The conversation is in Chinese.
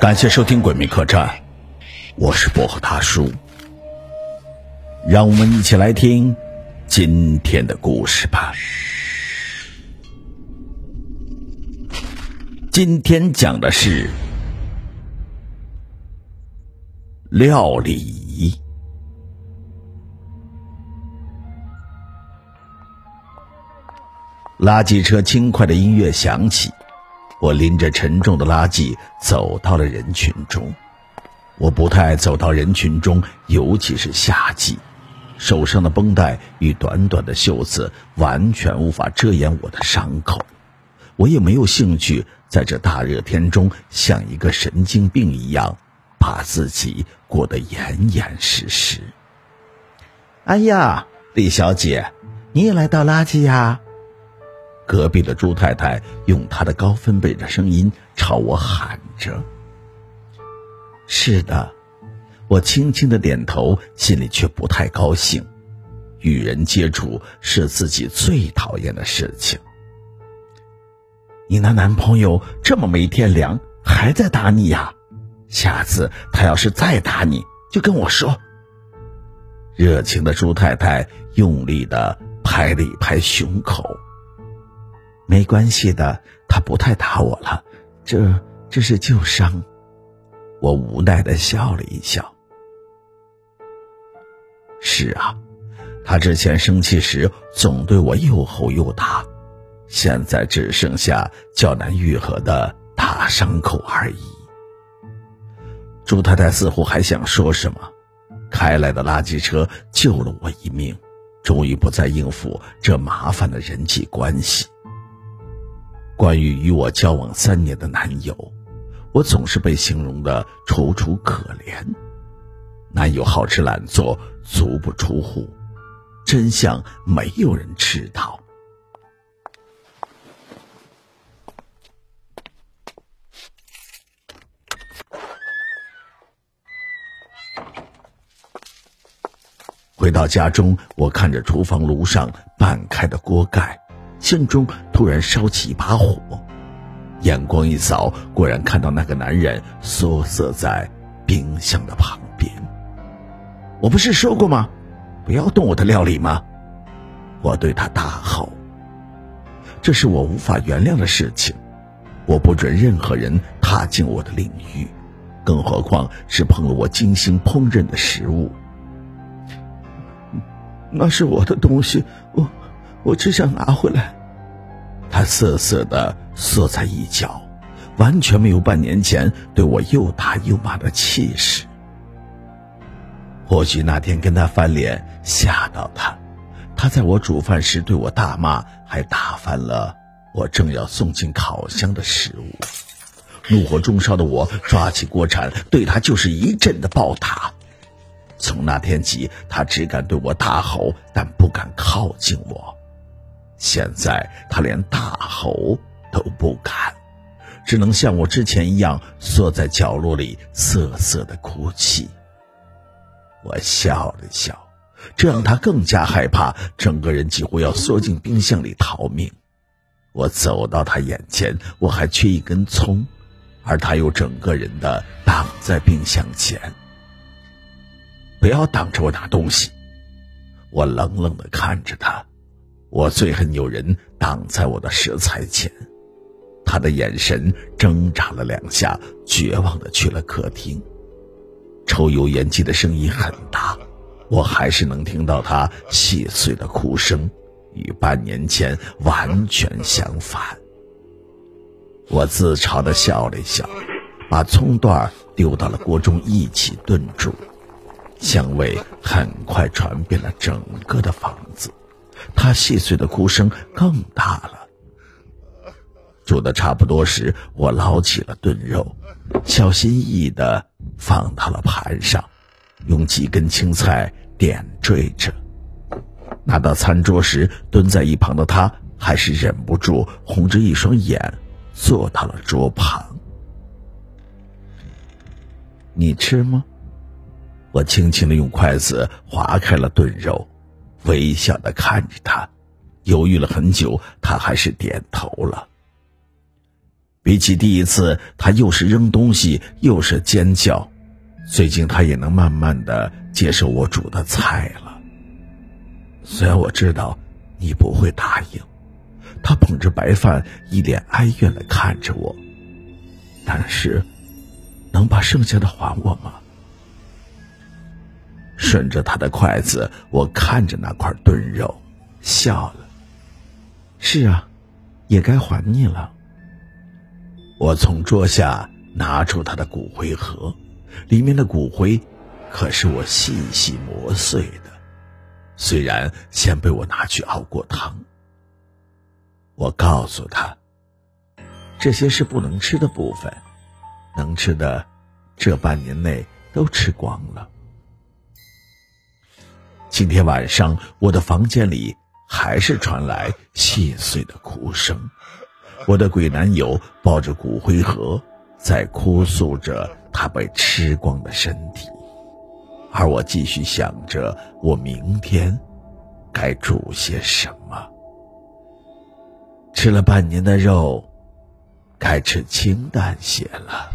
感谢收听《鬼魅客栈》，我是薄荷大叔，让我们一起来听今天的故事吧。今天讲的是料理。垃圾车轻快的音乐响起，我拎着沉重的垃圾走到了人群中。我不太爱走到人群中，尤其是夏季，手上的绷带与短短的袖子完全无法遮掩我的伤口。我也没有兴趣在这大热天中像一个神经病一样，把自己裹得严严实实。哎呀，李小姐，你也来倒垃圾呀？隔壁的朱太太用她的高分贝的声音朝我喊着：“是的。”我轻轻的点头，心里却不太高兴。与人接触是自己最讨厌的事情。你那男朋友这么没天良，还在打你呀？下次他要是再打你，就跟我说。热情的朱太太用力的拍了一拍胸口。没关系的，他不太打我了，这这是旧伤。我无奈的笑了一笑。是啊，他之前生气时总对我又吼又打，现在只剩下较难愈合的大伤口而已。朱太太似乎还想说什么，开来的垃圾车救了我一命，终于不再应付这麻烦的人际关系。关于与我交往三年的男友，我总是被形容的楚楚可怜。男友好吃懒做，足不出户，真相没有人知道。回到家中，我看着厨房炉上半开的锅盖。心中突然烧起一把火，眼光一扫，果然看到那个男人缩色在冰箱的旁边。我不是说过吗？不要动我的料理吗？我对他大吼：“这是我无法原谅的事情，我不准任何人踏进我的领域，更何况是碰了我精心烹饪的食物。那是我的东西，我。”我只想拿回来。他瑟瑟的缩在一角，完全没有半年前对我又打又骂的气势。或许那天跟他翻脸吓到他，他在我煮饭时对我大骂，还打翻了我正要送进烤箱的食物。怒火中烧的我抓起锅铲，对他就是一阵的暴打。从那天起，他只敢对我大吼，但不敢靠近我。现在他连大吼都不敢，只能像我之前一样缩在角落里瑟瑟的哭泣。我笑了笑，这让他更加害怕，整个人几乎要缩进冰箱里逃命。我走到他眼前，我还缺一根葱，而他又整个人的挡在冰箱前。不要挡着我拿东西！我冷冷的看着他。我最恨有人挡在我的食材前，他的眼神挣扎了两下，绝望的去了客厅。抽油烟机的声音很大，我还是能听到他细碎的哭声，与半年前完全相反。我自嘲的笑了笑，把葱段丢到了锅中一起炖煮，香味很快传遍了整个的房子。他细碎的哭声更大了。煮的差不多时，我捞起了炖肉，小心翼翼的放到了盘上，用几根青菜点缀着。拿到餐桌时，蹲在一旁的他还是忍不住红着一双眼，坐到了桌旁。你吃吗？我轻轻的用筷子划开了炖肉。微笑的看着他，犹豫了很久，他还是点头了。比起第一次，他又是扔东西又是尖叫。最近他也能慢慢的接受我煮的菜了。虽然我知道你不会答应，他捧着白饭，一脸哀怨的看着我。但是，能把剩下的还我吗？顺着他的筷子，我看着那块炖肉，笑了。是啊，也该还你了。我从桌下拿出他的骨灰盒，里面的骨灰可是我细细磨碎的，虽然先被我拿去熬过汤。我告诉他，这些是不能吃的部分，能吃的，这半年内都吃光了。今天晚上，我的房间里还是传来细碎的哭声。我的鬼男友抱着骨灰盒，在哭诉着他被吃光的身体，而我继续想着我明天该煮些什么。吃了半年的肉，该吃清淡些了。